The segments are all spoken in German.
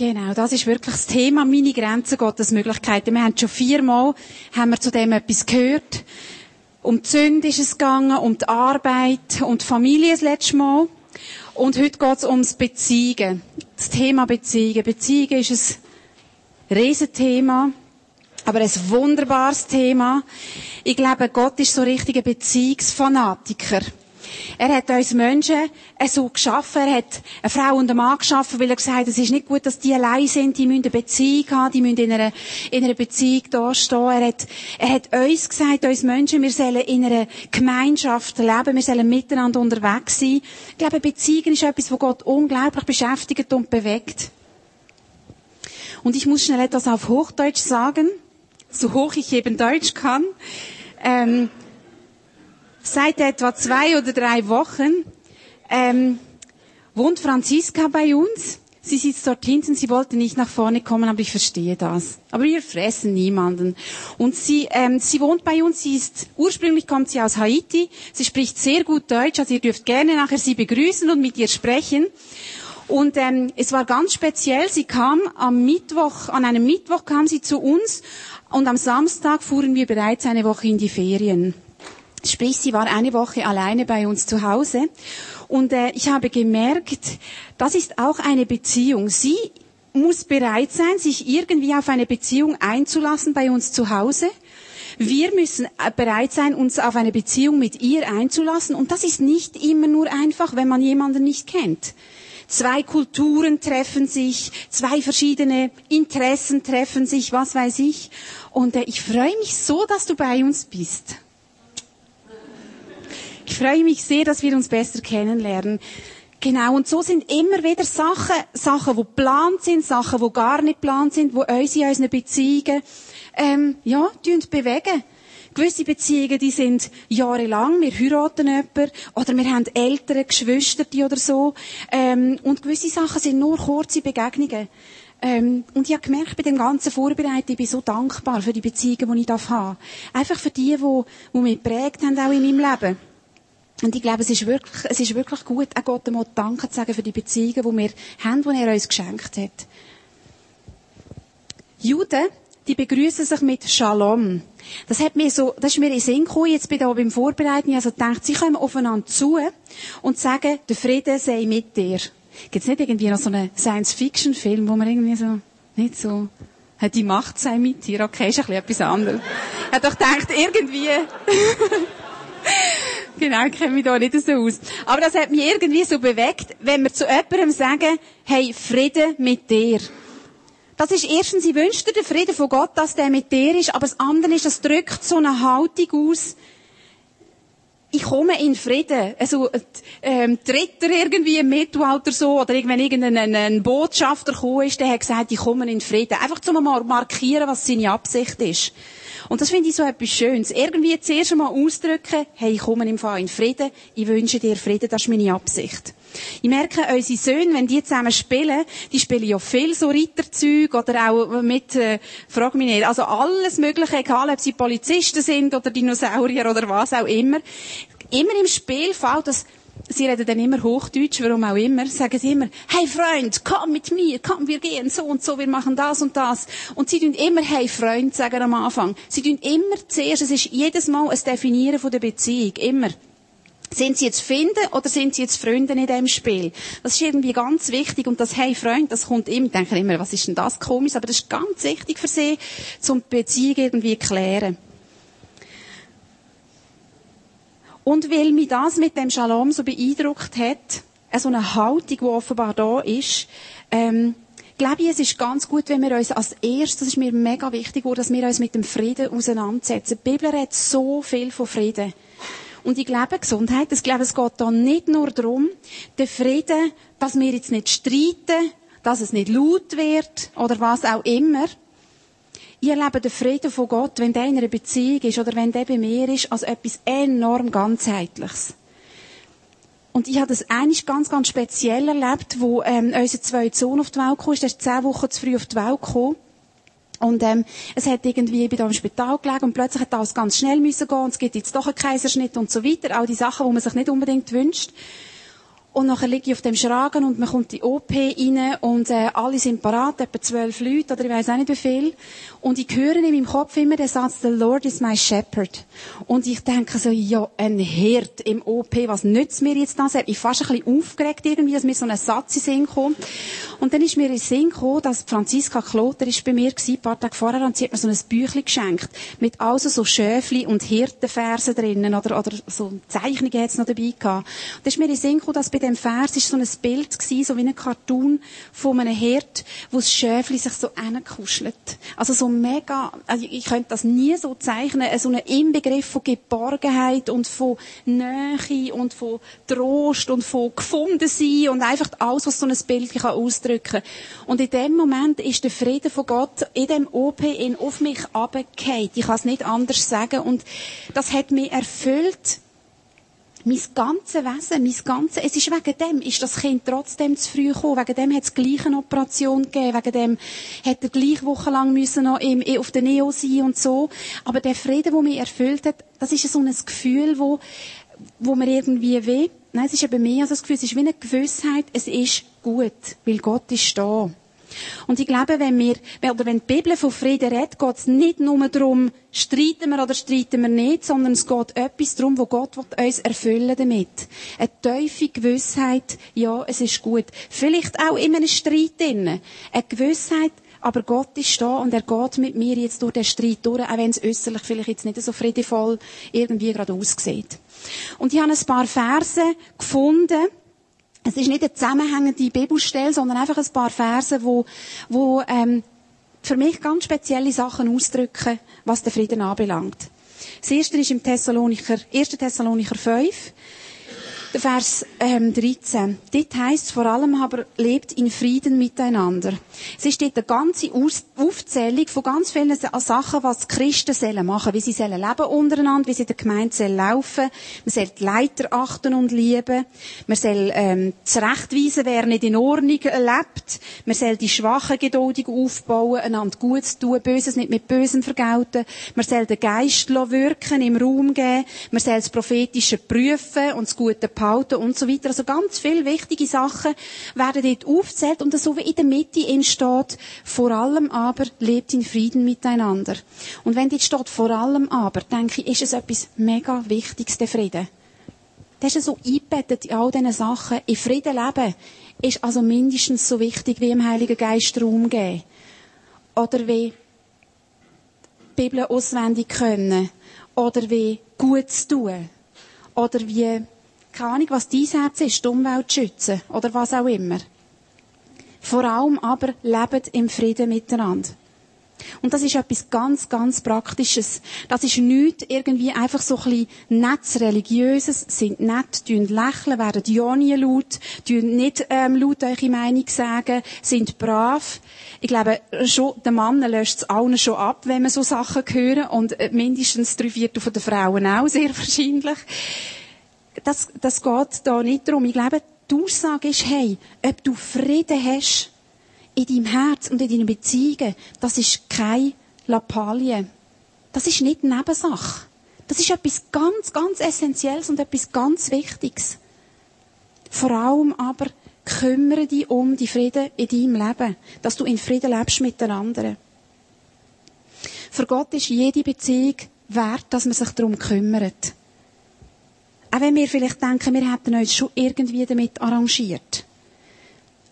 Genau, das ist wirklich das Thema, meine Grenzen, Gottes Möglichkeiten. Wir haben schon viermal, haben wir zu dem etwas gehört. Um die Sünde ist es gegangen, um die Arbeit, um die Familie das letzte Mal. Und heute geht es ums Beziehen. Das Thema Beziehen. Beziehen ist ein Riesenthema, aber ein wunderbares Thema. Ich glaube, Gott ist so richtiger Beziehungsfanatiker. Er hat uns Menschen so geschaffen. Er hat eine Frau und einen Mann geschaffen, weil er gesagt hat, es ist nicht gut, dass die allein sind. Die müssen eine Beziehung haben. Die müssen in einer, in einer Beziehung dastehen. Er hat, er hat uns gesagt, uns Menschen, wir sollen in einer Gemeinschaft leben. Wir sollen miteinander unterwegs sein. Ich glaube, Beziehung ist etwas, was Gott unglaublich beschäftigt und bewegt. Und ich muss schnell etwas auf Hochdeutsch sagen, so hoch ich eben Deutsch kann. Ähm, Seit etwa zwei oder drei Wochen ähm, wohnt Franziska bei uns. Sie sitzt dort hinten, sie wollte nicht nach vorne kommen, aber ich verstehe das. Aber wir fressen niemanden. Und sie, ähm, sie wohnt bei uns, sie ist, ursprünglich kommt sie aus Haiti, sie spricht sehr gut Deutsch, also ihr dürft gerne nachher sie begrüßen und mit ihr sprechen. Und ähm, es war ganz speziell, sie kam am Mittwoch, an einem Mittwoch kam sie zu uns und am Samstag fuhren wir bereits eine Woche in die Ferien. Sprich, sie war eine Woche alleine bei uns zu Hause. Und äh, ich habe gemerkt, das ist auch eine Beziehung. Sie muss bereit sein, sich irgendwie auf eine Beziehung einzulassen bei uns zu Hause. Wir müssen äh, bereit sein, uns auf eine Beziehung mit ihr einzulassen. Und das ist nicht immer nur einfach, wenn man jemanden nicht kennt. Zwei Kulturen treffen sich, zwei verschiedene Interessen treffen sich, was weiß ich. Und äh, ich freue mich so, dass du bei uns bist. Ich freue mich sehr, dass wir uns besser kennenlernen. Genau, und so sind immer wieder Sachen, Sachen, die geplant sind, Sachen, die gar nicht geplant sind, die uns in unseren Beziehungen, ähm, ja, bewegen. Gewisse Beziehungen, die sind jahrelang, wir heiraten jemanden, oder wir haben ältere Geschwister oder so, ähm, und gewisse Sachen sind nur kurze Begegnungen. Ähm, und ich habe gemerkt, bei dem ganzen Vorbereiten, ich bin so dankbar für die Beziehungen, die ich habe. Einfach für die, die, die mich geprägt haben, auch in meinem Leben. Und ich glaube, es ist wirklich, es ist wirklich gut, auch Gott einmal Danke zu sagen für die Beziehungen, die wir haben, die er uns geschenkt hat. Juden, die begrüßen sich mit Shalom. Das hat mir so, das ist mir in Sinn gekommen, jetzt bin ich da beim Vorbereiten, also gedacht, sie kommen aufeinander zu und sagen, der Friede sei mit dir. Gibt's nicht irgendwie noch so einen Science-Fiction-Film, wo man irgendwie so, nicht so, hat die Macht sei mit dir? Okay, ist ein bisschen etwas anderes. Habe doch gedacht, irgendwie, Genau, kenne mich da nicht so aus. Aber das hat mich irgendwie so bewegt, wenn wir zu jemandem sagen, hey, Friede mit dir. Das ist erstens, ich wünsche dir den Frieden von Gott, dass der mit dir ist, aber das andere ist, das drückt so eine Haltung aus, ich komme in Frieden. Also, ähm, tritt er irgendwie im Mittelalter so, oder wenn irgendein ein Botschafter gekommen ist, der hat gesagt, ich komme in Frieden. Einfach zum mal markieren, was seine Absicht ist. Und das finde ich so etwas Schönes. Irgendwie zuerst einmal ausdrücken, hey, ich komme im Fall in Frieden, ich wünsche dir Frieden, das ist meine Absicht. Ich merke, unsere Söhne, wenn die zusammen spielen, die spielen ja viel so Ritterzeug oder auch mit, äh, frag mich nicht, also alles Mögliche, egal ob sie Polizisten sind oder Dinosaurier oder was auch immer. Immer im Spiel fällt das Sie reden dann immer Hochdeutsch, warum auch immer, sagen sie immer, hey Freund, komm mit mir, komm, wir gehen so und so, wir machen das und das. Und sie tun immer, hey Freund, sagen am Anfang. Sie tun immer zuerst, es ist jedes Mal ein Definieren von der Beziehung, immer. Sind sie jetzt Finden oder sind sie jetzt Freunde in dem Spiel? Das ist irgendwie ganz wichtig und das Hey Freund, das kommt immer, ich denke immer, was ist denn das komisch, aber das ist ganz wichtig für sie, zum Beziehung irgendwie klären. Und weil mich das mit dem Shalom so beeindruckt hat, so eine Haltung, die offenbar da ist, ähm, glaube ich, es ist ganz gut, wenn wir uns als erstes, das ist mir mega wichtig, dass wir uns mit dem Frieden auseinandersetzen. Die Bibel redet so viel von Frieden. Und ich glaube, Gesundheit, ich glaube, es geht da nicht nur darum, den Frieden, dass wir jetzt nicht streiten, dass es nicht laut wird oder was auch immer, ich erlebe den Frieden von Gott, wenn der in einer Beziehung ist oder wenn der bei mir ist, als etwas enorm ganzheitliches. Und ich habe das eigentlich ganz, ganz speziell erlebt, wo ähm, unser zweiter Sohn auf die Welt kam. Der ist zehn Wochen zu früh auf die Welt gekommen. Und ähm, es hat irgendwie, ich bin da im Spital gelegen und plötzlich hat alles ganz schnell müssen gehen und es gibt jetzt doch einen Kaiserschnitt und so weiter. All die Sachen, die man sich nicht unbedingt wünscht. Und nachher liege ich auf dem Schragen und man kommt die OP rein und äh, alle sind parat, etwa zwölf Leute oder ich weiß auch nicht wie viel. Und ich höre in meinem Kopf immer den Satz, the Lord is my shepherd. Und ich denke so, ja, ein Hirt im OP, was nützt mir jetzt das? Ich fast ein bisschen aufgeregt irgendwie, dass mir so ein Satz in Sinn kommt. Und dann ist mir in Sinn gekommen, dass Franziska Kloter ist bei mir gewesen, ein paar Tage vorher, und sie hat mir so ein Büchlein geschenkt. Mit also so Schäfli und Hirtenversen drinnen, oder, oder so Zeichnungen hat's noch dabei gehabt. Und dann ist mir in Sinn gekommen, dass bei dem Vers ist so ein Bild gewesen, so wie ein Cartoon von einem Hirt, wo das Schäfli sich so kuschelt. Also so mega, also ich könnte das nie so zeichnen, so ein Inbegriff von Geborgenheit und von Nähe und von Trost und von gefunden sein und einfach alles, was so ein Bild kann ausdrücken Und in dem Moment ist der Friede von Gott in dem OP in auf mich abgekehrt. Ich kann es nicht anders sagen und das hat mich erfüllt mein ganzes Wesen, mein ganzes, es ist wegen dem, ist das Kind trotzdem zu früh gekommen, wegen dem hat es gleich eine Operation gegeben, wegen dem hat er gleich wochenlang müssen noch im, auf der Neo sein und so. Aber der Frieden, der mich erfüllt hat, das ist so ein Gefühl, wo, wo mir irgendwie weh, nein, es ist eben mehr als ein Gefühl, es ist wie eine Gewissheit, es ist gut, weil Gott ist da. Und ich glaube, wenn wir, oder wenn die Bibel von Frieden redet, geht es nicht nur darum, streiten wir oder streiten wir nicht, sondern es geht etwas darum, wo Gott uns erfüllen damit. Eine tiefe Gewissheit, ja, es ist gut. Vielleicht auch in einem Streit drin. Eine Gewissheit, aber Gott ist da und er geht mit mir jetzt durch den Streit durch, auch wenn es äußerlich vielleicht jetzt nicht so friedevoll irgendwie gerade aussieht. Und ich habe ein paar Verse gefunden, es ist nicht eine zusammenhängende Bibelstelle, sondern einfach ein paar Verse, wo, wo ähm, für mich ganz spezielle Sachen ausdrücken, was den Frieden anbelangt. Das erste ist im Thessalonicher, 1. Thessalonicher 5. Vers ähm, 13. Dort heisst vor allem aber, lebt in Frieden miteinander. Es ist dort eine ganze Aufzählung von ganz vielen Sachen, was die Christen sollen machen Wie sie sollen leben untereinander, wie sie in der Gemeinde sollen laufen. Man soll die Leiter achten und lieben. Man soll ähm, zurechtweisen, wer nicht in Ordnung lebt. Man soll die Schwachen geduldig aufbauen, einander gut tun, Böses nicht mit Bösem vergelten. Man soll den Geist wirken, im Raum geben. Man soll das Prophetische prüfen und das Gute behalten und so weiter. Also ganz viele wichtige Sachen werden dort aufgezählt und so wie in der Mitte entsteht, vor allem aber lebt in Frieden miteinander. Und wenn dort steht, vor allem aber, denke ich, ist es etwas mega Wichtiges, der Frieden. Das ist so eingebettet in all diesen Sachen. In Frieden leben ist also mindestens so wichtig, wie im Heiligen Geist Raum geben. Oder wie die Bibel auswendig können. Oder wie gut zu tun. Oder wie keine Ahnung, was dein Herz ist, die Umwelt schützen oder was auch immer. Vor allem aber lebt im Frieden miteinander. Und das ist etwas ganz, ganz Praktisches. Das ist nichts irgendwie einfach so ein bisschen nettes Religiöses, sind nett, tun lächeln, werden ja nie laut, tun nicht ähm, laut eure Meinung sagen, sind brav. Ich glaube, schon, der Mann löscht es allen schon ab, wenn man so Sachen hören und äh, mindestens drei Viertel von den Frauen auch, sehr wahrscheinlich das, das geht da nicht darum. Ich glaube, die Aussage ist, hey, ob du Frieden hast in deinem Herz und in deinen Beziehungen, das ist keine Lappalie. Das ist nicht Nebensache. Das ist etwas ganz, ganz Essentielles und etwas ganz Wichtiges. Vor allem aber kümmere dich um die Frieden in deinem Leben, dass du in Frieden lebst mit den anderen. Für Gott ist jede Beziehung wert, dass man sich darum kümmert. Auch wenn wir vielleicht denken, wir hätten uns schon irgendwie damit arrangiert.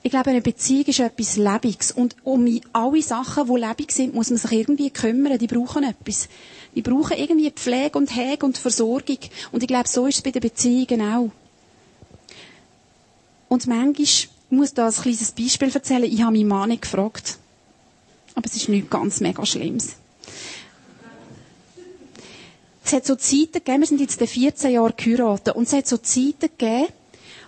Ich glaube, eine Beziehung ist etwas Lebendiges. Und um alle Sachen, die lebendig sind, muss man sich irgendwie kümmern. Die brauchen etwas. Die brauchen irgendwie Pflege und Hege und Versorgung. Und ich glaube, so ist es bei den Beziehungen auch. Und manchmal, ich muss da ein kleines Beispiel erzählen, ich habe meinen Mann nicht gefragt. Aber es ist nichts ganz mega Schlimmes. Es hat so Zeiten gegeben, wir sind jetzt 14 Jahre geheiratet, und es hat so Zeiten gegeben,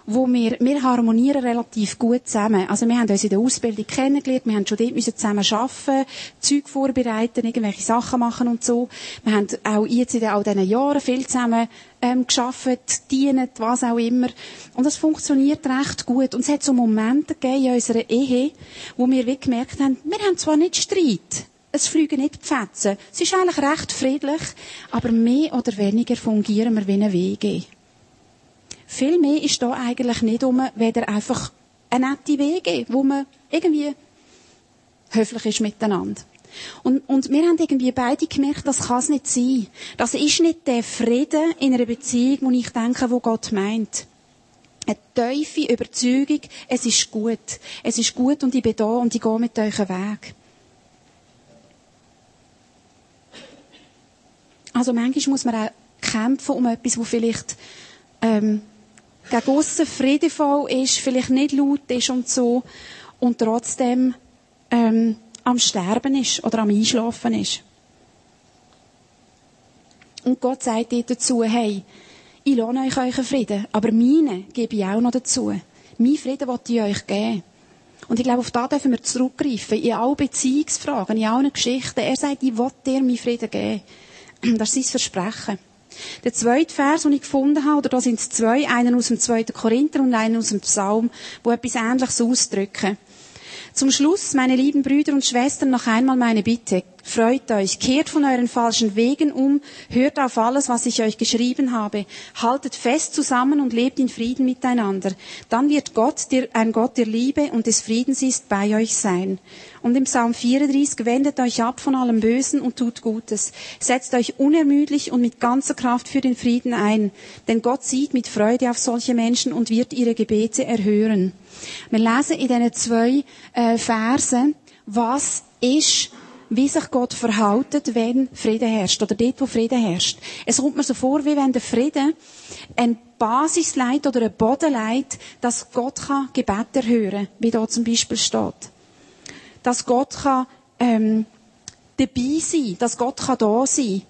wo wir, wir harmonieren relativ gut zusammen. Also wir haben uns in der Ausbildung kennengelernt, wir haben schon dort zusammen arbeiten, Zeug vorbereiten, irgendwelche Sachen machen und so. Wir haben auch jetzt in all diesen Jahren viel zusammen ähm, geschafft, dienen, was auch immer. Und das funktioniert recht gut. Und es hat so Momente gegeben in unserer Ehe, wo wir wie gemerkt haben, wir haben zwar nicht Streit, es fliegen nicht die Fetzen. Es ist eigentlich recht friedlich, aber mehr oder weniger fungieren wir wie eine WG. Viel mehr ist da eigentlich nicht um, weder einfach eine nette Wege, wo man irgendwie höflich ist miteinander. Und, und wir haben irgendwie beide gemerkt, das kann es nicht sein. Das ist nicht der Frieden in einer Beziehung, wo ich denke, wo Gott meint. Eine tiefe Überzeugung, es ist gut. Es ist gut und ich bin da und ich gehe mit euch einen Weg. Also manchmal muss man auch kämpfen um etwas, wo vielleicht ähm, gegen aussen friedevoll ist, vielleicht nicht laut ist und so und trotzdem ähm, am Sterben ist oder am Einschlafen ist. Und Gott sagt dir dazu, hey, ich lohne euch euren Frieden, aber meine gebe ich auch noch dazu. Mein Frieden wollte ich euch geben. Und ich glaube, auf da dürfen wir zurückgreifen, in alle Beziehungsfragen, in allen Geschichten. Er sagt, ich will dir meinen Frieden geben. Das ist sein Versprechen. Der zweite Vers, den ich gefunden habe, oder da sind es zwei, einen aus dem zweiten Korinther und einen aus dem Psalm, wo etwas Ähnliches ausdrücken. Zum Schluss, meine lieben Brüder und Schwestern, noch einmal meine Bitte. Freut euch, kehrt von euren falschen Wegen um, hört auf alles, was ich euch geschrieben habe, haltet fest zusammen und lebt in Frieden miteinander. Dann wird Gott, der, ein Gott der Liebe und des Friedens ist, bei euch sein. Und im Psalm 34, wendet euch ab von allem Bösen und tut Gutes. Setzt euch unermüdlich und mit ganzer Kraft für den Frieden ein. Denn Gott sieht mit Freude auf solche Menschen und wird ihre Gebete erhören. Wir lesen in diesen zwei äh, Versen, was ist wie sich Gott verhaltet, wenn Frieden herrscht, oder dort, wo Frieden herrscht. Es kommt mir so vor, wie wenn der Frieden ein Basis leitet oder ein Boden leitet, dass Gott kann Gebet erhören, wie da zum Beispiel steht. Dass Gott kann, ähm, dabei sein, dass Gott kann da sein.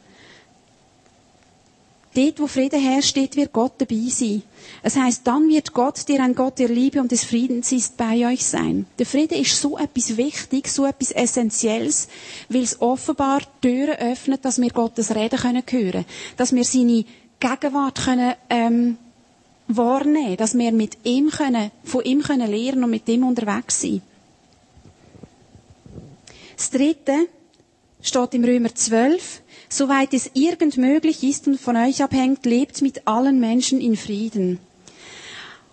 Dort, wo Frieden herrscht, dort wird Gott dabei sein. Es heißt, dann wird Gott, der ein Gott der Liebe und des Friedens ist, bei euch sein. Der Friede ist so etwas Wichtiges, so etwas Essentielles, weil es offenbar Türen öffnet, dass wir Gottes Reden können hören, dass wir seine Gegenwart können ähm, wahrnehmen, dass wir mit ihm können, von ihm können lernen und mit ihm unterwegs sein. Das Dritte steht im Römer 12. Soweit es irgend möglich ist und von euch abhängt, lebt mit allen Menschen in Frieden.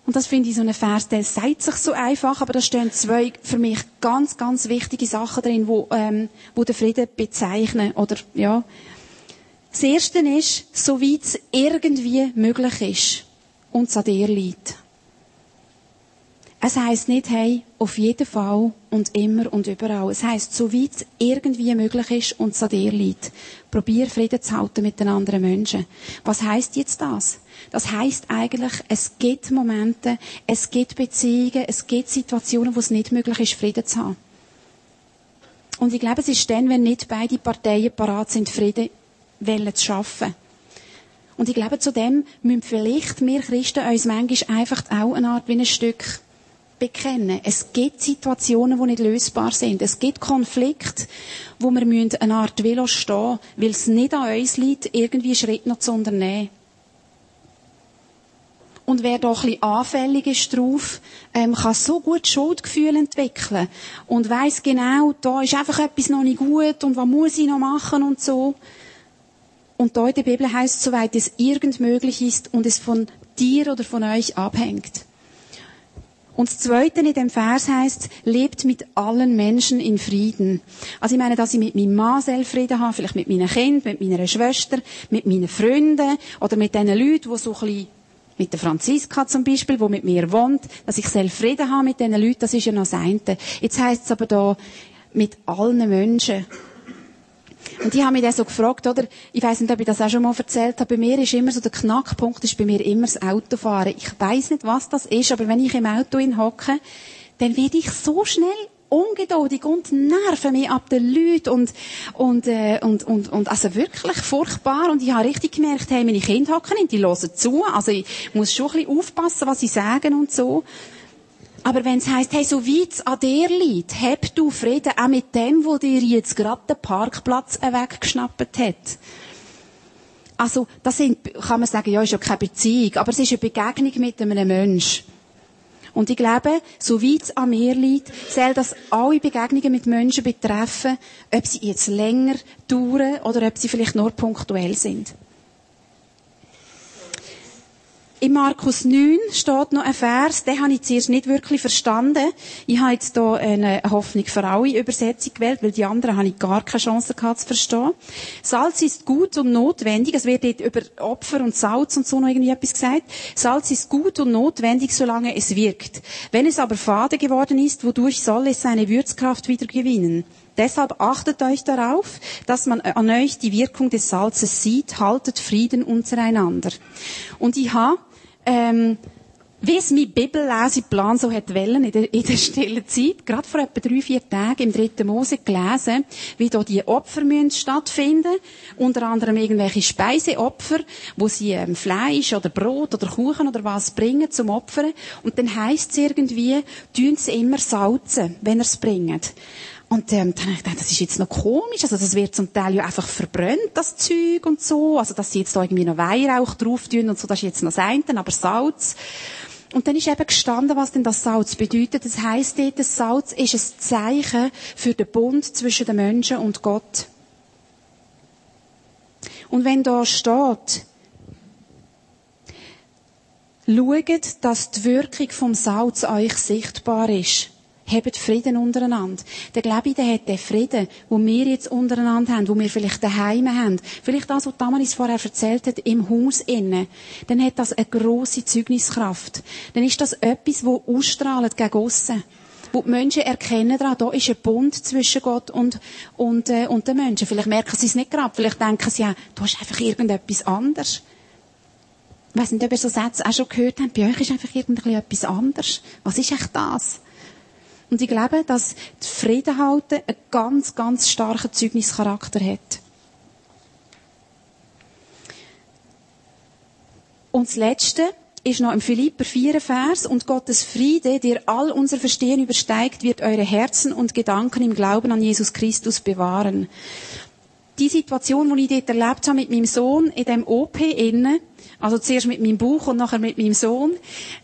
Und das finde ich so ein Vers, der sagt sich so einfach, aber da stehen zwei für mich ganz, ganz wichtige Sachen drin, wo, ähm, wo den Frieden bezeichnen, oder, ja. Das erste ist, soweit es irgendwie möglich ist und es an dir liegt. Es heisst nicht, hey, auf jeden Fall und immer und überall. Es heisst, so weit es irgendwie möglich ist und es an dir liegt. Probier Frieden zu halten mit den anderen Menschen. Was heisst jetzt das? Das heisst eigentlich, es gibt Momente, es gibt Beziehungen, es gibt Situationen, wo es nicht möglich ist, Frieden zu haben. Und ich glaube, es ist dann, wenn nicht beide Parteien parat sind, Frieden zu schaffen. Und ich glaube, zu dem müssen vielleicht wir Christen uns manchmal einfach auch eine Art wie ein Stück bekennen. Es gibt Situationen, die nicht lösbar sind. Es gibt Konflikte, wo wir eine Art Velo stehen, weil es nicht an uns liegt, irgendwie Schritt noch zu unternehmen. Und wer da ein bisschen anfällig ist drauf, ähm, kann so gut Schuldgefühle entwickeln. Und weiss genau, da ist einfach etwas noch nicht gut und was muss ich noch machen und so. Und da in der Bibel heißt, soweit es irgend möglich ist und es von dir oder von euch abhängt. Und das Zweite in dem Vers heißt, lebt mit allen Menschen in Frieden. Also ich meine, dass ich mit meinem Mann selbst Frieden habe, vielleicht mit meinen Kindern, mit meiner Schwester, mit meinen Freunden oder mit den Leuten, die so ein bisschen mit der Franziska zum Beispiel, wo mit mir wohnt, dass ich selbst Frieden habe mit diesen Leuten, das ist ja noch das eine. Jetzt heisst es aber da, mit allen Menschen. Und ich habe mich dann so gefragt, oder, ich weiß nicht, ob ich das auch schon mal erzählt habe, bei mir ist immer so, der Knackpunkt ist bei mir immer das Autofahren. Ich weiß nicht, was das ist, aber wenn ich im Auto hocke, dann werde ich so schnell ungeduldig und nerven mich ab den Leuten und, und, äh, und, und, und, also wirklich furchtbar. Und ich habe richtig gemerkt, hey, meine Kinder hocken nicht, die hören zu. Also ich muss schon ein bisschen aufpassen, was sie sagen und so. Aber wenn es heisst, hey, so weit an dir liegt, hab du Frieden auch mit dem, wo dir jetzt gerade den Parkplatz weggeschnappt hat. Also, das sind, kann man sagen, ja, ist ja keine Beziehung, aber es ist eine Begegnung mit einem Menschen. Und ich glaube, so weit es an mir liegt, soll das alle Begegnungen mit Menschen betreffen, ob sie jetzt länger dauern oder ob sie vielleicht nur punktuell sind. In Markus 9 steht noch ein Vers, den habe ich zuerst nicht wirklich verstanden. Ich habe jetzt hier eine Hoffnung für alle Übersetzung gewählt, weil die anderen habe ich gar keine Chance gehabt zu verstehen. Salz ist gut und notwendig. Es wird dort über Opfer und Salz und so noch irgendwie etwas gesagt. Salz ist gut und notwendig, solange es wirkt. Wenn es aber fade geworden ist, wodurch soll es seine Würzkraft wieder gewinnen? Deshalb achtet euch darauf, dass man an euch die Wirkung des Salzes sieht, haltet Frieden untereinander. Und ich habe ähm, wie es mein Bibelleseplan so hat wollen, in der, in der stillen Zeit, gerade vor etwa drei, vier Tagen im dritten Mose gelesen, wie da die Opfer müssen stattfinden, unter anderem irgendwelche Speiseopfer, wo sie ähm, Fleisch oder Brot oder Kuchen oder was bringen zum Opfern. Und dann heisst es irgendwie, tun sie immer salzen, wenn er es bringt. Und ähm, dann habe ich gedacht, das ist jetzt noch komisch. Also das wird zum Teil ja einfach verbrannt, das Zeug und so. Also dass sie jetzt da irgendwie noch Weihrauch drauf tun und so, das ist jetzt noch das eine, aber Salz. Und dann ist eben gestanden, was denn das Salz bedeutet. Das heisst dort, das Salz ist ein Zeichen für den Bund zwischen den Menschen und Gott. Und wenn da steht, schaut, dass die Wirkung vom Salz euch sichtbar ist habt Frieden untereinander. Der glaube der hat den Frieden, wo wir jetzt untereinander haben, wo wir vielleicht daheim haben, vielleicht das, was Damaris vorher erzählt hat, im Haus innen, dann hat das eine grosse Zeugniskraft. Dann ist das etwas, wo ausstrahlt gegen aussen wo die Menschen erkennen daran, da ist ein Bund zwischen Gott und, und, äh, und den Menschen. Vielleicht merken sie es nicht gerade, vielleicht denken sie ja, du hast einfach irgendetwas anderes. Ich weiss nicht, ob ihr so Sätze auch schon gehört habt, bei euch ist einfach irgendetwas anderes. Was ist echt das? Und ich glaube, dass Frieden halten einen ganz, ganz starken Zeugnischarakter hat. Und das Letzte ist noch im Philipper 4 Vers, und Gottes Friede, der all unser Verstehen übersteigt, wird eure Herzen und Gedanken im Glauben an Jesus Christus bewahren. Die Situation, die ich dort erlebt habe mit meinem Sohn in dem OP innen, also zuerst mit meinem Buch und nachher mit meinem Sohn,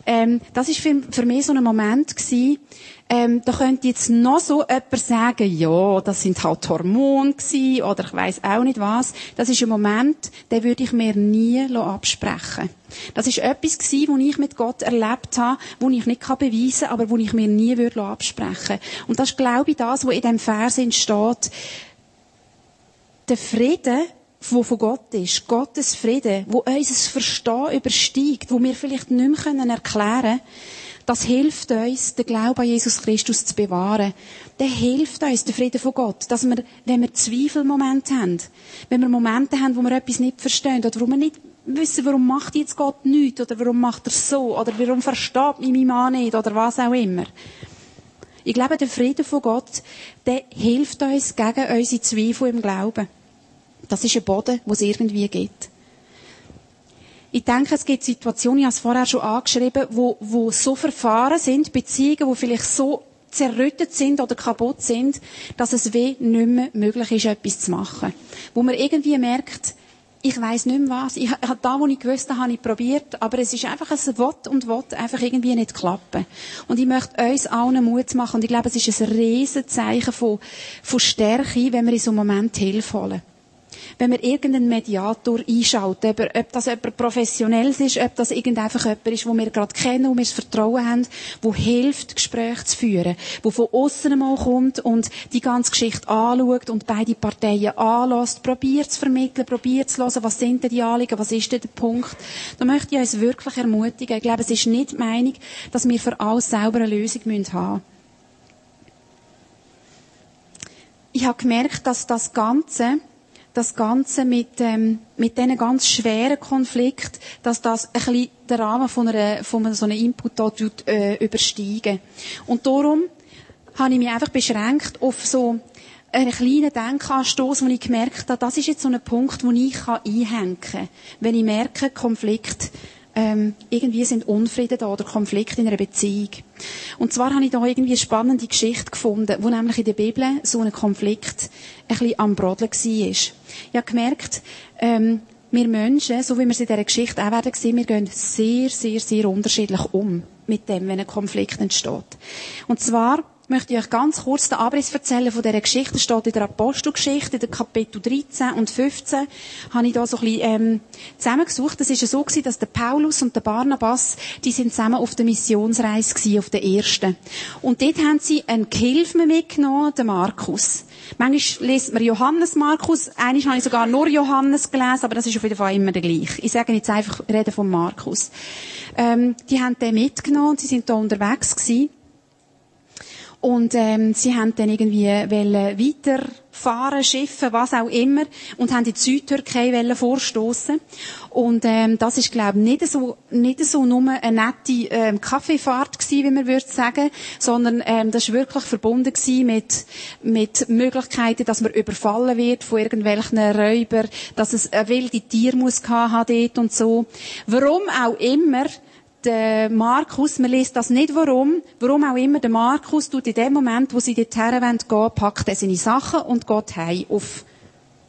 ähm, das ist für, für mich so ein Moment gewesen, ähm, da könnte jetzt noch so jemand sagen, ja, das sind halt Hormone gewesen, oder ich weiß auch nicht was. Das ist ein Moment, den würde ich mir nie absprechen. Das ist etwas gewesen, was ich mit Gott erlebt habe, wo ich nicht beweisen kann, aber wo ich mir nie würde absprechen. Und das ist, glaube ich, das, was in diesem Vers steht. Der Frieden, wo von Gott ist, Gottes Frieden, wo unser Verstehen übersteigt, wo wir vielleicht nicht mehr erklären können, das hilft uns, den Glauben an Jesus Christus zu bewahren. Der hilft uns, der Frieden von Gott, dass wir, wenn wir Zweifelmomente haben, wenn wir Momente haben, wo wir etwas nicht verstehen oder wo wir nicht wissen, warum macht jetzt Gott nichts oder warum macht er so oder warum versteht mich mein Mann nicht oder was auch immer. Ich glaube, der Frieden von Gott, der hilft uns gegen unsere Zweifel im Glauben. Das ist ein Boden, wo es irgendwie gibt. Ich denke, es gibt Situationen, ich habe es vorher schon angeschrieben, wo, wo so verfahren sind, Beziehungen, wo vielleicht so zerrüttet sind oder kaputt sind, dass es weh nicht mehr möglich ist, etwas zu machen. Wo man irgendwie merkt, ich weiß nicht mehr was. Ich, habe da, wo ich gewusst habe, habe ich probiert, aber es ist einfach ein Wort und Wort einfach irgendwie nicht klappen. Und ich möchte uns allen Mut machen und ich glaube, es ist ein Riesenzeichen von, von Stärke, wenn wir in so einem Moment Hilfe holen wenn wir irgendeinen Mediator einschalten, ob, ob das jemand Professionelles ist, ob das irgend einfach jemand ist, wo wir gerade kennen, wo wir das Vertrauen haben, wo hilft, Gespräche zu führen, wo von außen einmal kommt und die ganze Geschichte anschaut und beide Parteien anlässt, probiert zu vermitteln, probiert zu hören, was sind denn die Anliegen, was ist denn der Punkt. Da möchte ich uns wirklich ermutigen. Ich glaube, es ist nicht die Meinung, dass wir für alles selber eine Lösung haben müssen. Ich habe gemerkt, dass das Ganze das Ganze mit, ähm, mit diesen ganz schweren Konflikt, dass das ein bisschen den Rahmen von, einer, von so einem Input dort, äh, übersteigen. Und darum habe ich mich einfach beschränkt auf so einen kleinen Denkanstoß, wo ich gemerkt habe, das ist jetzt so ein Punkt, wo ich einhängen kann. Wenn ich merke, Konflikt ähm, irgendwie sind Unfrieden da oder Konflikte in einer Beziehung. Und zwar habe ich da irgendwie eine spannende Geschichte gefunden, wo nämlich in der Bibel so ein Konflikt ein bisschen am Brodeln war. Ich habe gemerkt, ähm, wir Menschen, so wie wir es in dieser Geschichte auch werden sehen, wir gehen sehr, sehr, sehr unterschiedlich um mit dem, wenn ein Konflikt entsteht. Und zwar möchte ich euch ganz kurz den Abriss erzählen von dieser Geschichte. Das steht in der Apostelgeschichte, in den Kapitel 13 und 15, habe ich da so ein bisschen, ähm, zusammengesucht. Das ist ja so gewesen, dass der Paulus und der Barnabas, die sind zusammen auf der Missionsreise gewesen, auf der ersten. Und dort haben sie einen Gehilfen mitgenommen, den Markus. Manchmal liest man Johannes Markus, einmal habe ich sogar nur Johannes gelesen, aber das ist auf jeden Fall immer der gleiche. Ich sage jetzt einfach, rede von Markus. Ähm, die haben den mitgenommen, sie sind da unterwegs gewesen. Und ähm, sie haben dann irgendwie wollen weiterfahren, schiffen, was auch immer, und haben in die Südtürkei vorstoßen. Und ähm, das ist, glaube ich, nicht so, nicht so nur eine nette ähm, Kaffeefahrt gewesen, wie man würde sagen, sondern ähm, das ist wirklich verbunden gewesen mit mit Möglichkeiten, dass man überfallen wird von irgendwelchen Räubern, dass es wilde Tier muss haben dort und so. Warum auch immer der Markus, man liest das nicht warum, warum auch immer, der Markus tut in dem Moment, wo sie dorthin wollen gehen, packt er seine Sachen und geht heim auf,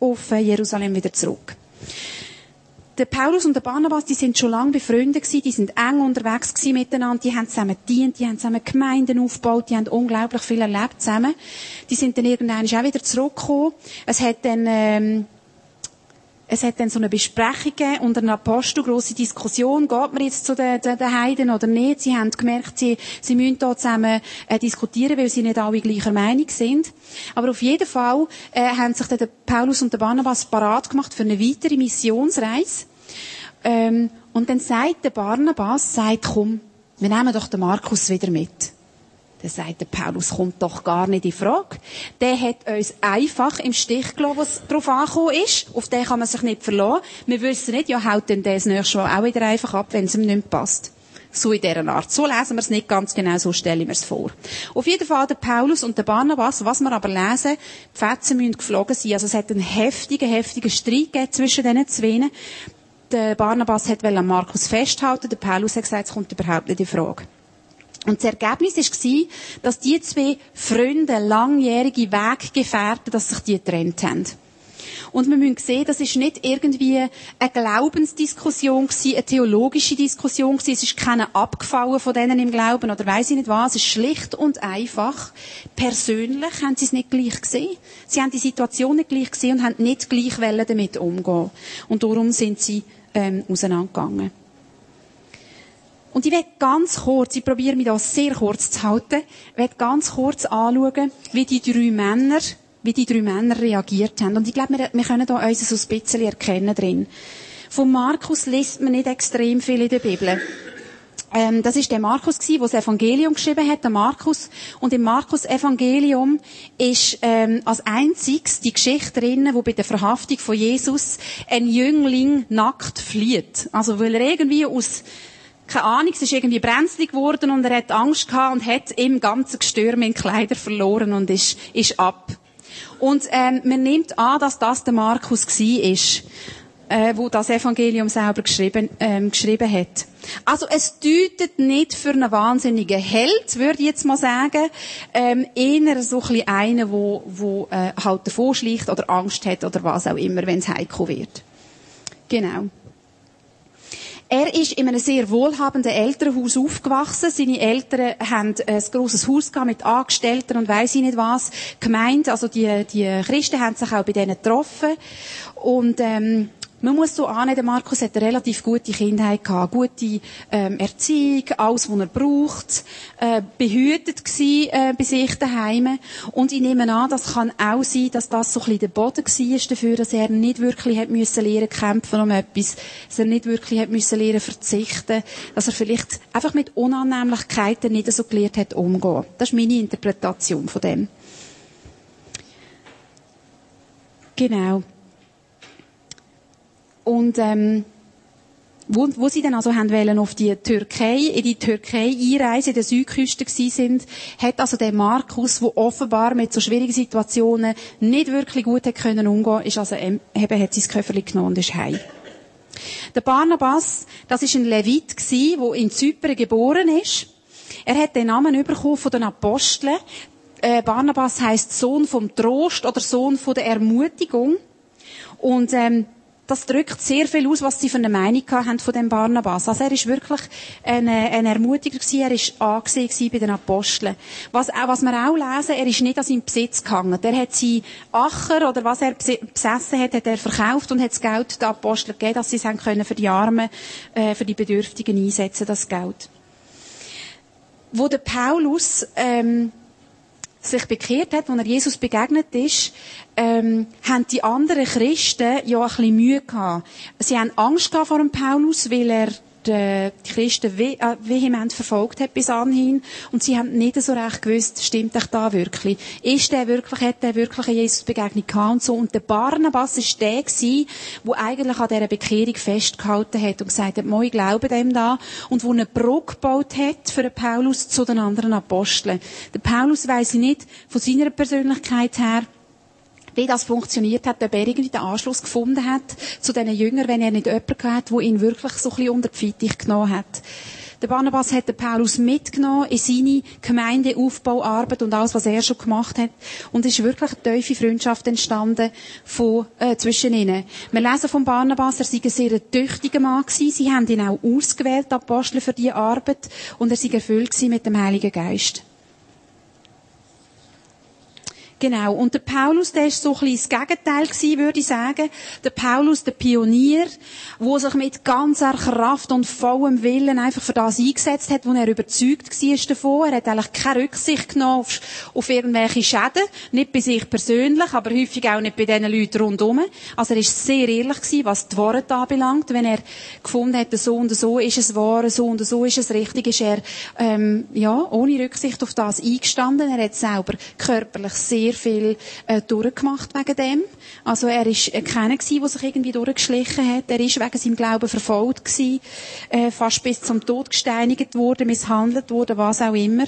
auf Jerusalem wieder zurück. Der Paulus und der Barnabas, die sind schon lange befreundet gewesen, die sind eng unterwegs gewesen miteinander, die haben zusammen gedient, die haben zusammen Gemeinden aufgebaut, die haben unglaublich viel erlebt zusammen. Die sind dann irgendwann auch wieder zurückgekommen. Es hat dann, ähm, es hat dann so eine Besprechung gegeben unter einer Apostel, grosse Diskussion, geht man jetzt zu den, den, den Heiden oder nicht? Sie haben gemerkt, sie, sie müssen da zusammen äh, diskutieren, weil sie nicht alle gleicher Meinung sind. Aber auf jeden Fall äh, haben sich dann der Paulus und der Barnabas parat gemacht für eine weitere Missionsreise. Ähm, und dann sagt der Barnabas, sagt, komm, wir nehmen doch den Markus wieder mit. Dann sagt der Paulus, kommt doch gar nicht in Frage. Der hat uns einfach im Stich gelassen, was drauf angekommen ist. Auf den kann man sich nicht verlassen. Wir wissen nicht, ja, haut denn das nächste Mal auch wieder einfach ab, wenn es ihm nicht passt. So in dieser Art. So lesen wir es nicht ganz genau, so stelle ich mir es vor. Auf jeden Fall der Paulus und der Barnabas, was wir aber lesen, die Fetzen müssen geflogen sein. Also es hat einen heftigen, heftigen Streit gegeben zwischen diesen zwei. Der Barnabas hat an Markus festhalten, der Paulus hat gesagt, es kommt überhaupt nicht in Frage. Und das Ergebnis war, dass die zwei Freunde, langjährige Weggefährten, dass sich die getrennt haben. Und wir müssen sehen, das ist nicht irgendwie eine Glaubensdiskussion gewesen, eine theologische Diskussion gewesen. Es ist keine abgefallen von denen im Glauben oder weiß ich nicht was. Es ist schlicht und einfach. Persönlich haben sie es nicht gleich gesehen. Sie haben die Situation nicht gleich gesehen und haben nicht gleich damit umgehen. Und darum sind sie ähm, auseinandergegangen. Und ich werde ganz kurz, ich probiere mich das sehr kurz zu halten, werde ganz kurz anschauen, wie die drei Männer, wie die drei Männer reagiert haben. Und ich glaube, wir, wir können da uns so ein bisschen erkennen drin. Von Markus liest man nicht extrem viel in der Bibel. Ähm, das ist der Markus der das Evangelium geschrieben hat, der Markus. Und im Markus Evangelium ist ähm, als einziges die Geschichte drin, wo bei der Verhaftung von Jesus ein Jüngling nackt flieht. Also weil er irgendwie aus keine Ahnung, es ist irgendwie brenzlig geworden und er hat Angst gehabt und hat im ganzen Gestürm in Kleider verloren und ist, ist ab. Und ähm, man nimmt an, dass das der Markus war, ist, äh, wo das Evangelium selber geschrieben, ähm, geschrieben hat. Also es deutet nicht für einen wahnsinnigen Held, würde ich jetzt mal sagen, ähm, eher so ein bisschen einen, wo, wo äh, halt davor schlicht oder Angst hat oder was auch immer, wenn es heikel wird. Genau. Er ist in einem sehr wohlhabenden Elternhaus aufgewachsen. Seine Eltern haben ein grosses Haus gehabt mit Angestellten und weiss ich nicht was gemeint. Also die, die Christen haben sich auch bei denen getroffen. Und ähm, man muss so annehmen, Markus hat eine relativ gute Kindheit gehabt, gute ähm, Erziehung, alles, was er braucht, äh, behütet gsi äh, bei sich daheim. Und ich nehme an, das kann auch sein, dass das so ein bisschen der Boden war dafür, dass er nicht wirklich hat müssen lernen kämpfen um etwas, dass er nicht wirklich hat müssen lernen verzichten, dass er vielleicht einfach mit Unannehmlichkeiten nicht so gelernt hat umgehen. Das ist meine Interpretation von dem. Genau. Und ähm, wo, wo sie dann also haben wollen auf die Türkei, in die Türkei einreisen, in der Südküste gewesen sind, hat also der Markus, der offenbar mit so schwierigen Situationen nicht wirklich gut hat können umgehen, ist also eben, hat sein Köfferli genommen und ist heim. Der Barnabas, das ist ein Levit gewesen, der in Zypern geboren ist. Er hat den Namen bekommen von den Aposteln. Äh, Barnabas heißt Sohn vom Trost oder Sohn von der Ermutigung. Und ähm, das drückt sehr viel aus, was sie für eine Meinung haben von dem Barnabas. Also er ist wirklich ein, ein Ermutiger gewesen, er ist angesehen bei den Aposteln. Was, auch, was wir auch lesen, er ist nicht an seinem Besitz gehangen. Er hat sein Acher oder was er besessen hat, hat er verkauft und hat das Geld den Aposteln gegeben, dass sie es können für die Armen, äh, für die Bedürftigen einsetzen, das Geld. Wo der Paulus, ähm, sich bekehrt hat, als er Jesus begegnet ist, ähm, haben die anderen Christen ja ein bisschen Mühe gehabt. Sie haben Angst gehabt vor dem Paulus, weil er die, Christen ve äh, vehement verfolgt hat bis anhin und sie haben nicht so recht gewusst, stimmt euch da wirklich? Ist der wirklich, hat der wirklich eine Jesus-Begegnung gehabt und so? Und der Barnabas ist der gewesen, der eigentlich an dieser Bekehrung festgehalten hat und gesagt hat, moi, glaube dem da und wo eine Brücke gebaut hat für den Paulus zu den anderen Aposteln. Der Paulus weiss ich nicht von seiner Persönlichkeit her, wie das funktioniert hat, ob er irgendwie den Anschluss gefunden hat zu diesen Jüngern, wenn er nicht jemanden hat, der ihn wirklich so ein bisschen unter die Fittich genommen hat. Der Barnabas hat den Paulus mitgenommen in seine Gemeindeaufbauarbeit und alles, was er schon gemacht hat. Und es ist wirklich eine tiefe Freundschaft entstanden von, äh, zwischen ihnen. Wir lesen von Barnabas, er sei ein sehr tüchtiger Mann gewesen. Sie haben ihn auch ausgewählt, Apostel, für diese Arbeit. Und er sei erfüllt mit dem Heiligen Geist. Genau. Und der Paulus, der ist so ein bisschen das Gegenteil gewesen, würde ich sagen. Der Paulus, der Pionier, der sich mit ganzer Kraft und vollem Willen einfach für das eingesetzt hat, wo er überzeugt war davon. Er hat eigentlich keine Rücksicht genommen auf, irgendwelche Schäden. Nicht bei sich persönlich, aber häufig auch nicht bei den Leuten rundherum. Also er ist sehr ehrlich gewesen, was die Worte anbelangt. Wenn er gefunden hat, so und so ist es wahr, so und so ist es richtig, ist er, ähm, ja, ohne Rücksicht auf das eingestanden. Er hat selber körperlich sehr sehr viel äh, durchgemacht wegen dem. Also er ist äh, keiner gewesen, der sich irgendwie durchgeschlichen hat. Er ist wegen seinem Glauben verfolgt gewesen, äh, fast bis zum Tod gesteinigt worden, misshandelt worden, was auch immer.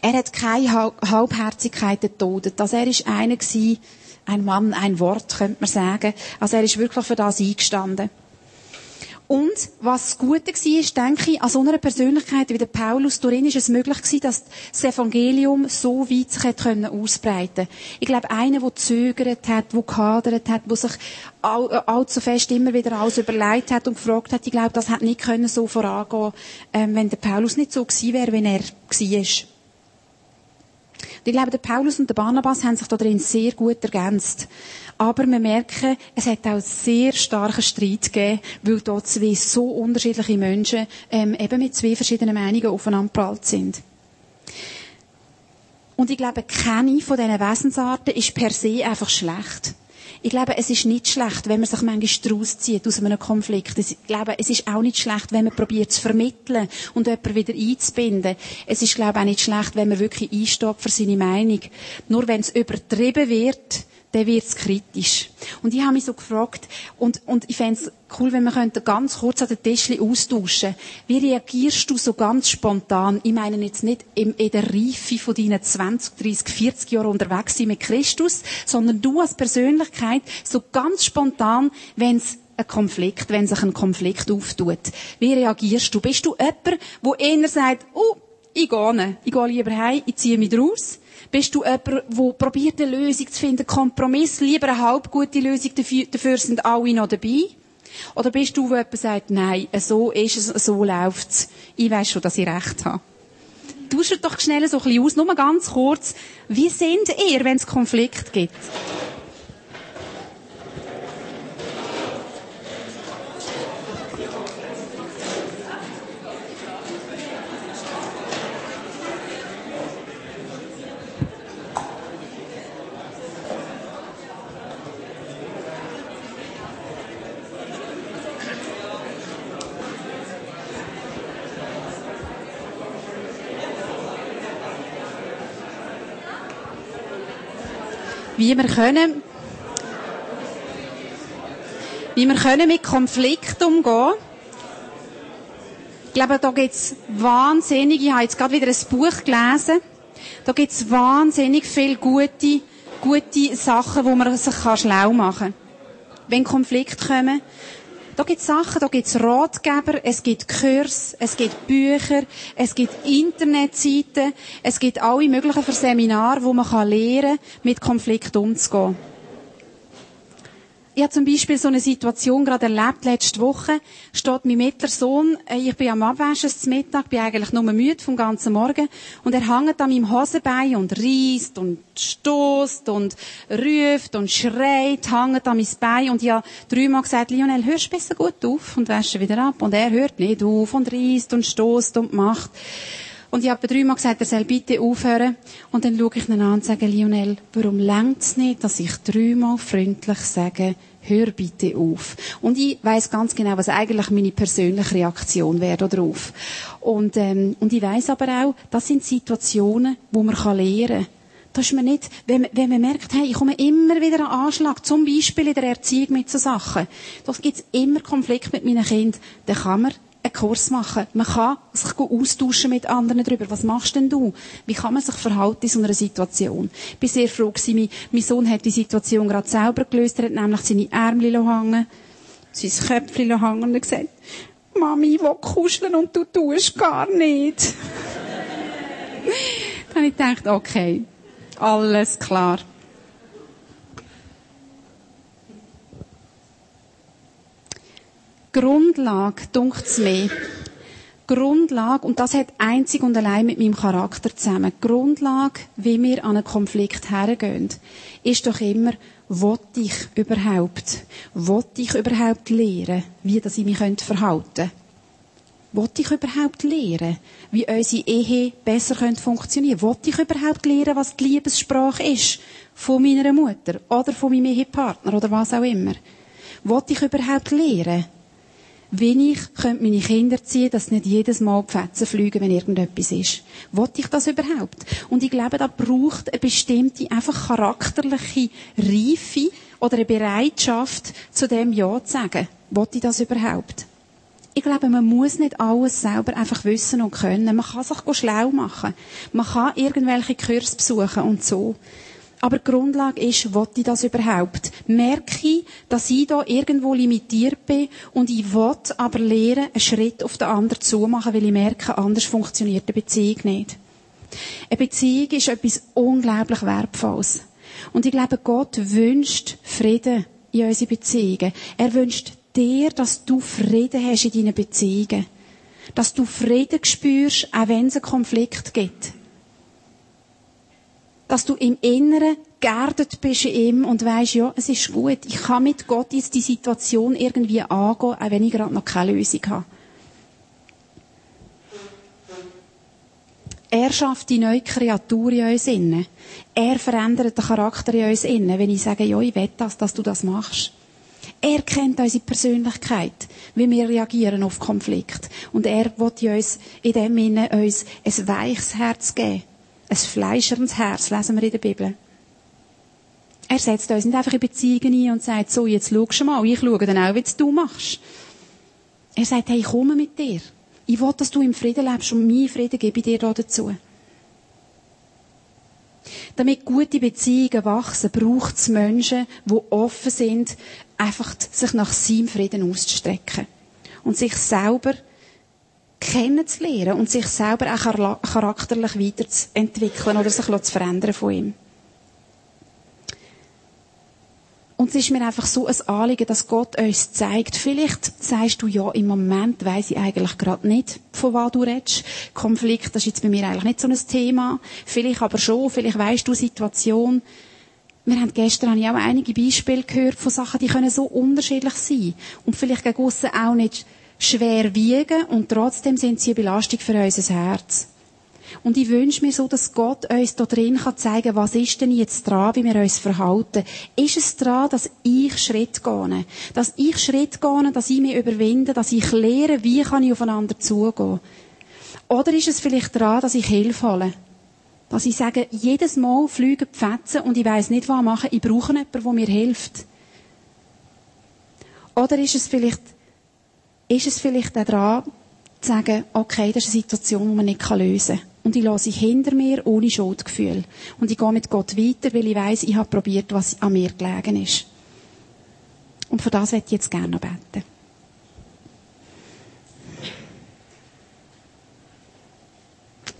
Er hat keine Halbherzigkeit getötet. Also er ist einer gewesen, ein Mann, ein Wort, könnte man sagen. Also er ist wirklich für das eingestanden. Und was das Gute war, ist, denke ich, an so einer Persönlichkeit wie der Paulus, darin ist es möglich gewesen, dass das Evangelium so weit sich können ausbreiten Ich glaube, einer, der zögert hat, der gehadert hat, der sich allzu fest immer wieder alles überlegt hat und gefragt hat, ich glaube, das hat nicht können so vorangehen, ähm, wenn der Paulus nicht so gewesen wäre, wie er war. Und ich glaube, der Paulus und der Barnabas haben sich da drin sehr gut ergänzt. Aber wir merken, es hat auch sehr starken Streit gegeben, weil dort zwei so unterschiedliche Menschen ähm, eben mit zwei verschiedenen Meinungen aufeinander prallt sind. Und ich glaube, keine von diesen Wesensarten ist per se einfach schlecht. Ich glaube, es ist nicht schlecht, wenn man sich manchmal rauszieht aus einem Konflikt. Ich glaube, es ist auch nicht schlecht, wenn man probiert zu vermitteln und jemanden wieder einzubinden. Es ist, glaube ich, auch nicht schlecht, wenn man wirklich einsteht für seine Meinung. Nur wenn es übertrieben wird, dann wird's kritisch. Und ich habe mich so gefragt, und, und ich fände cool, wenn wir könnten ganz kurz an den Tischli austauschen. Wie reagierst du so ganz spontan? Ich meine jetzt nicht in, in der Reife von deinen 20, 30, 40 Jahren unterwegs sein mit Christus, sondern du als Persönlichkeit so ganz spontan, wenn es ein Konflikt, wenn sich ein Konflikt auftut. Wie reagierst du? Bist du jemand, der eher sagt, oh, ich gehe nicht. Ich gehe lieber heim, ich ziehe mich raus. Bist du jemand, der probiert, eine Lösung zu finden, Kompromiss, lieber eine halbgute Lösung, dafür, dafür sind alle noch dabei? Oder bist du, der jemand sagt, nein, so ist es, so läuft's. Ich weiss schon, dass ich recht habe. Tauscht doch schnell so ein bisschen aus, nur ganz kurz. Wie sind ihr, wenn es Konflikt gibt? Wie wir können, wie wir können mit Konflikt umgehen. Ich glaube, da gibt's wahnsinnig, ich habe jetzt gerade wieder ein Buch gelesen, da gibt's wahnsinnig viele gute, gute Sachen, wo man sich schlau machen kann. Wenn Konflikte kommen, da gibt es Sachen, da gibt es Ratgeber, es gibt Kurs, es gibt Bücher, es gibt Internetseiten, es gibt alle möglichen Seminare, wo man lernen kann, mit Konflikten umzugehen. Ich habe zum Beispiel so eine Situation gerade erlebt, letzte Woche, steht mein mittlerer Sohn, äh, ich bin am Abwaschen zum Mittag, bin eigentlich nur müde vom ganzen Morgen, und er hängt an meinem Hosenbein und reist und stoßt und ruft und schreit, hängt an mein Bein, und ich habe dreimal gesagt, Lionel, hörst besser gut auf, und wäsche wieder ab, und er hört nicht auf, und reist und stoßt und macht. Und ich habe dreimal gesagt, er soll bitte aufhören. Und dann schaue ich ihn an und sage, Lionel, warum längt's nicht, dass ich dreimal freundlich sage, hör bitte auf. Und ich weiß ganz genau, was eigentlich meine persönliche Reaktion wäre darauf. Und, ähm, und ich weiß aber auch, das sind Situationen, wo man lernen kann. Das ist man nicht, wenn, wenn man merkt, hey, ich komme immer wieder an Anschlag, zum Beispiel in der Erziehung mit so Sachen. Da gibt es immer Konflikt mit meinen Kindern. Dann kann man einen Kurs machen. Man kann sich austauschen mit anderen darüber. Was machst denn du? Wie kann man sich verhalten in so einer Situation? Ich bin sehr froh gewesen. Mein, mein Sohn hat die Situation gerade selber gelöst. Er hat nämlich seine Ärmel hängen, sein Köpfchen hängen und gesagt, Mami, ich will kuscheln und du tust gar nicht. Dann habe ich gedacht, okay, alles klar. Grundlage, dunkt's mir. Grundlage, und das hat einzig und allein mit meinem Charakter zusammen. Grundlage, wie wir an einen Konflikt hergehen, ist doch immer, wollte ich überhaupt, wollte ich überhaupt lehren, wie das ich mich verhalten könnte? Wollte ich überhaupt lehren, wie unsere Ehe besser funktionieren könnte? Wollte ich überhaupt lehren, was die Liebessprache ist? Von meiner Mutter oder von meinem Ehepartner oder was auch immer? Wollte ich überhaupt lehren, wie ich könnte meine Kinder ziehen, dass nicht jedes Mal die Fetzen fliegen, wenn irgendetwas ist. Wollte ich das überhaupt? Und ich glaube, da braucht eine bestimmte, einfach charakterliche Reife oder eine Bereitschaft, zu dem Ja zu sagen. Wollte ich das überhaupt? Ich glaube, man muss nicht alles selber einfach wissen und können. Man kann sich schlau machen. Man kann irgendwelche Kurse besuchen und so. Aber die Grundlage ist, wollte ich das überhaupt? Merke ich, dass ich da irgendwo limitiert bin und ich will aber lernen, einen Schritt auf den anderen zu machen, weil ich merke, anders funktioniert eine Beziehung nicht. Eine Beziehung ist etwas unglaublich Wertvolles. Und ich glaube, Gott wünscht Frieden in unsere Beziehungen. Er wünscht dir, dass du Frieden hast in deinen Beziehungen. Dass du Frieden spürst, auch wenn es einen Konflikt gibt dass du im Inneren geerdet bist in ihm und weißt, ja, es ist gut. Ich kann mit Gott jetzt die Situation irgendwie angehen, auch wenn ich gerade noch keine Lösung habe. Er schafft die neue Kreatur in uns innen. Er verändert den Charakter in uns innen, wenn ich sage, ja, ich will das, dass du das machst. Er kennt unsere Persönlichkeit, wie wir reagieren auf Konflikt. Und er will uns in dem Sinne uns ein weiches Herz geben ein fleischernes Herz, lesen wir in der Bibel. Er setzt uns nicht einfach in Beziehungen ein und sagt, so, jetzt schau schon mal, ich schaue dann auch, wie du machst. Er sagt, hey, ich komme mit dir. Ich will, dass du im Frieden lebst und mein Frieden gebe ich dir da dazu. Damit gute Beziehungen wachsen, braucht es Menschen, die offen sind, einfach sich nach seinem Frieden auszustrecken. Und sich selber kennenzulernen und sich selber auch charakterlich weiterzuentwickeln oder sich zu verändern von ihm. Und es ist mir einfach so ein Anliegen, dass Gott uns zeigt. Vielleicht sagst du, ja, im Moment weiss ich eigentlich gerade nicht, von was du redest. Konflikt, das ist jetzt bei mir eigentlich nicht so ein Thema. Vielleicht aber schon, vielleicht weißt du Situation. Wir haben gestern habe ich auch einige Beispiele gehört von Sachen, die können so unterschiedlich sein. Und vielleicht gegen auch nicht schwer wiegen und trotzdem sind sie eine Belastung für unser Herz. Und ich wünsche mir so, dass Gott uns da drin kann zeigen, was ist denn jetzt dran, wie wir uns verhalten. Ist es dran, dass ich Schritt gehe? Dass ich Schritt gehe, dass ich mich überwinde, dass ich lehre, wie kann ich aufeinander zugehen? Oder ist es vielleicht dran, dass ich Hilfe hole? Dass ich sage, jedes Mal fliegen die Fetzen und ich weiss nicht, was machen, ich brauche jemanden, der mir hilft. Oder ist es vielleicht ist es vielleicht auch dran, zu sagen, okay, das ist eine Situation, die man nicht lösen kann. Und ich lasse sie hinter mir ohne Schuldgefühl. Und ich gehe mit Gott weiter, weil ich weiss, ich habe probiert, was an mir gelegen ist. Und für das möchte ich jetzt gerne noch beten.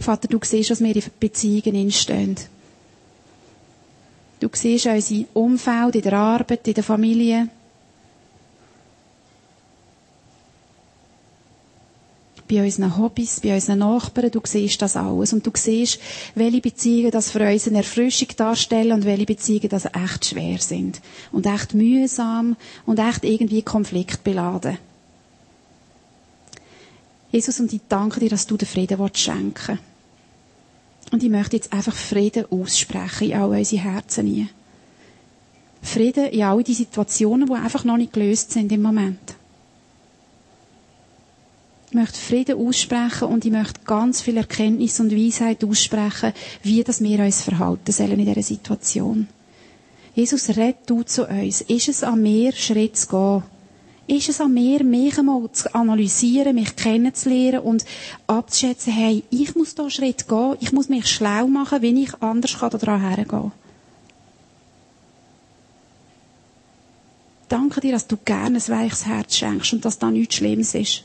Vater, du siehst, was wir in Beziehungen entstehen. Du siehst unser Umfeld in der Arbeit, in der Familie, bei unseren Hobbys, bei unseren Nachbarn. Du siehst das alles. Und du siehst, welche Beziehungen das für uns eine Erfrischung darstellen und welche Beziehungen das echt schwer sind. Und echt mühsam und echt irgendwie konfliktbeladen. Jesus, und ich danke dir, dass du den Frieden schenken willst. Und ich möchte jetzt einfach Frieden aussprechen in all unsere Herzen hinein. Frieden in all die Situationen, die einfach noch nicht gelöst sind im Moment. Ich möchte Frieden aussprechen und ich möchte ganz viel Erkenntnis und Weisheit aussprechen, wie das wir uns verhalten sollen in dieser Situation. Jesus, red du zu uns. Ist es an mir, Schritt zu gehen? Ist es an mir, mich einmal zu analysieren, mich kennenzulernen und abzuschätzen, hey, ich muss da Schritt gehen, ich muss mich schlau machen, wie ich anders daran hergehen kann. Danke dir, dass du gerne ein weiches Herz schenkst und dass da nichts Schlimmes ist.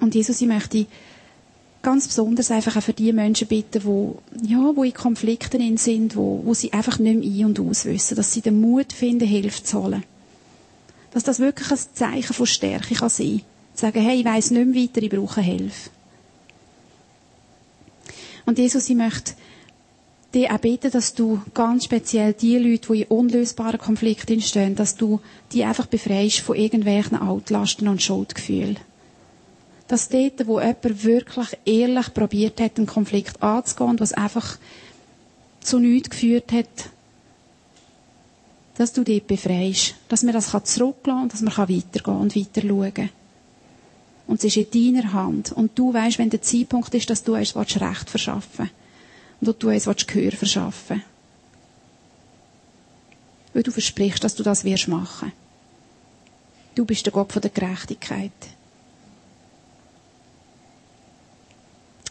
Und Jesus, ich möchte ganz besonders einfach auch für die Menschen bitten, wo, ja, wo in Konflikten sind, wo, wo sie einfach nicht mehr ein- und auswissen, dass sie den Mut finden, Hilfe zu holen. Dass das wirklich ein Zeichen von Stärke kann sein. Zu sagen, hey, ich weiss nicht mehr weiter, ich brauche Hilfe. Und Jesus, ich möchte dich auch bitten, dass du ganz speziell die Leute, die in unlösbaren Konflikten stehen, dass du die einfach befreist von irgendwelchen Altlasten und Schuldgefühlen dass dort, wo jemand wirklich ehrlich probiert hat, einen Konflikt anzugehen und was einfach zu nichts geführt hat, dass du dort befreist. Dass man das zurücklassen kann und dass man weitergehen und weiter schauen Und es ist in deiner Hand. Und du weißt, wenn der Zeitpunkt ist, dass du uns Recht verschaffen willst. Und du uns Gehör verschaffen Weil du versprichst, dass du das wirst machen. Du bist der Gott der Gerechtigkeit.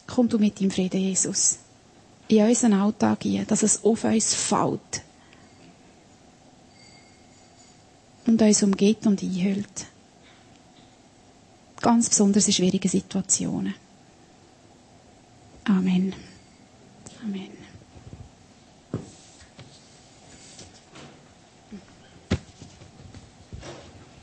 Komm du mit deinem Frieden, Jesus, in unseren Alltag ein, dass es auf uns fällt und uns umgeht und einhüllt. Ganz besonders in schwierigen Situationen. Amen. Amen.